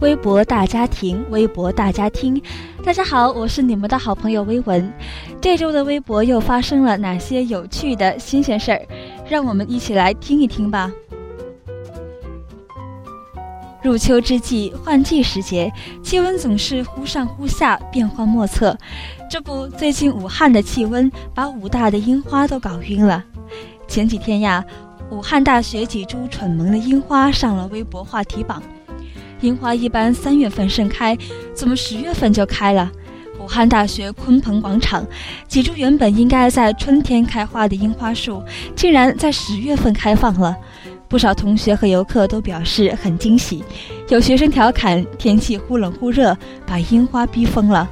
微博大家庭，微博大家听，大家好，我是你们的好朋友微文。这周的微博又发生了哪些有趣的新鲜事儿？让我们一起来听一听吧。入秋之际，换季时节，气温总是忽上忽下，变幻莫测。这不，最近武汉的气温把武大的樱花都搞晕了。前几天呀，武汉大学几株蠢萌的樱花上了微博话题榜。樱花一般三月份盛开，怎么十月份就开了？武汉大学鲲鹏广场几株原本应该在春天开花的樱花树，竟然在十月份开放了。不少同学和游客都表示很惊喜，有学生调侃天气忽冷忽热，把樱花逼疯了。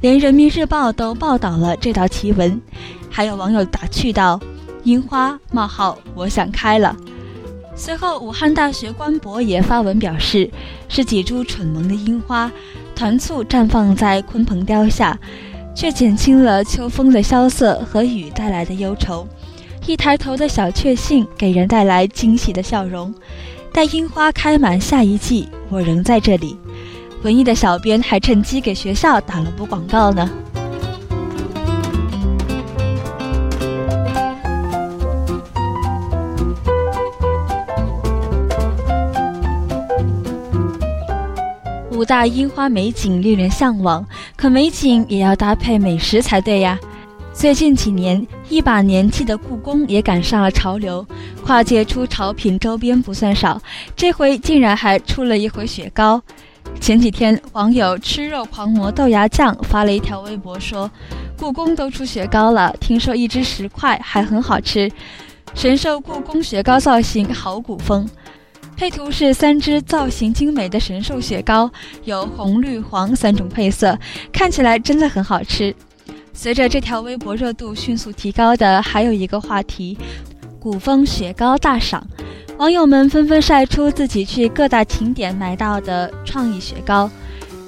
连人民日报都报道了这道奇闻，还有网友打趣道：“樱花冒号我想开了。”随后，武汉大学官博也发文表示，是几株蠢萌的樱花，团簇绽放在鲲鹏雕下，却减轻了秋风的萧瑟和雨带来的忧愁。一抬头的小确幸，给人带来惊喜的笑容。待樱花开满下一季，我仍在这里。文艺的小编还趁机给学校打了波广告呢。大樱花美景令人向往，可美景也要搭配美食才对呀。最近几年，一把年纪的故宫也赶上了潮流，跨界出潮品周边不算少，这回竟然还出了一回雪糕。前几天，网友吃肉狂魔豆芽酱发了一条微博说：“故宫都出雪糕了，听说一只十块，还很好吃。神兽故宫雪糕造型好古风。”配图是三只造型精美的神兽雪糕，有红、绿、黄三种配色，看起来真的很好吃。随着这条微博热度迅速提高的，还有一个话题：古风雪糕大赏。网友们纷纷晒出自己去各大景点买到的创意雪糕。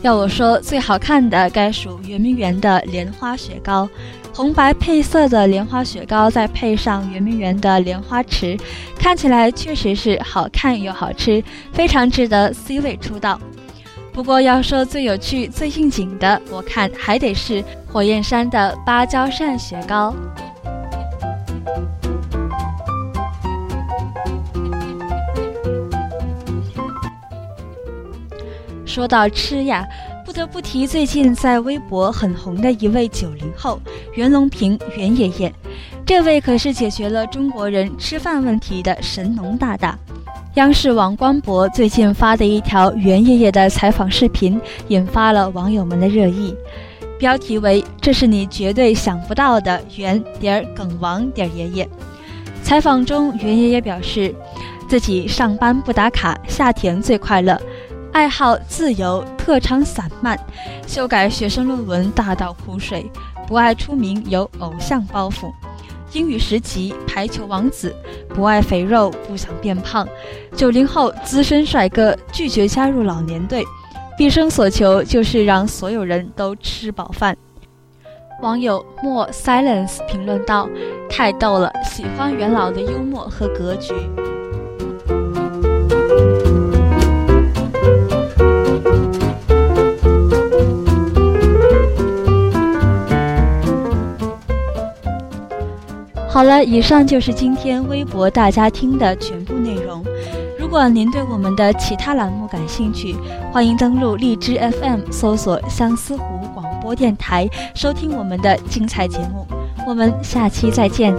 要我说，最好看的该属圆明园的莲花雪糕。红白配色的莲花雪糕，再配上圆明园的莲花池，看起来确实是好看又好吃，非常值得 C 位出道。不过要说最有趣、最应景的，我看还得是火焰山的芭蕉扇雪糕。说到吃呀。不得不提最近在微博很红的一位九零后袁隆平袁爷爷，这位可是解决了中国人吃饭问题的神农大大。央视网官博最近发的一条袁爷爷的采访视频，引发了网友们的热议，标题为“这是你绝对想不到的袁点儿梗王点儿爷爷”。采访中，袁爷爷表示，自己上班不打卡，下田最快乐。爱好自由，特长散漫，修改学生论文大倒苦水，不爱出名有偶像包袱，英语十级排球王子，不爱肥肉不想变胖，九零后资深帅哥拒绝加入老年队，毕生所求就是让所有人都吃饱饭。网友莫 silence 评论道：“太逗了，喜欢元老的幽默和格局。”好了，以上就是今天微博大家听的全部内容。如果您对我们的其他栏目感兴趣，欢迎登录荔枝 FM 搜索相思湖广播电台，收听我们的精彩节目。我们下期再见。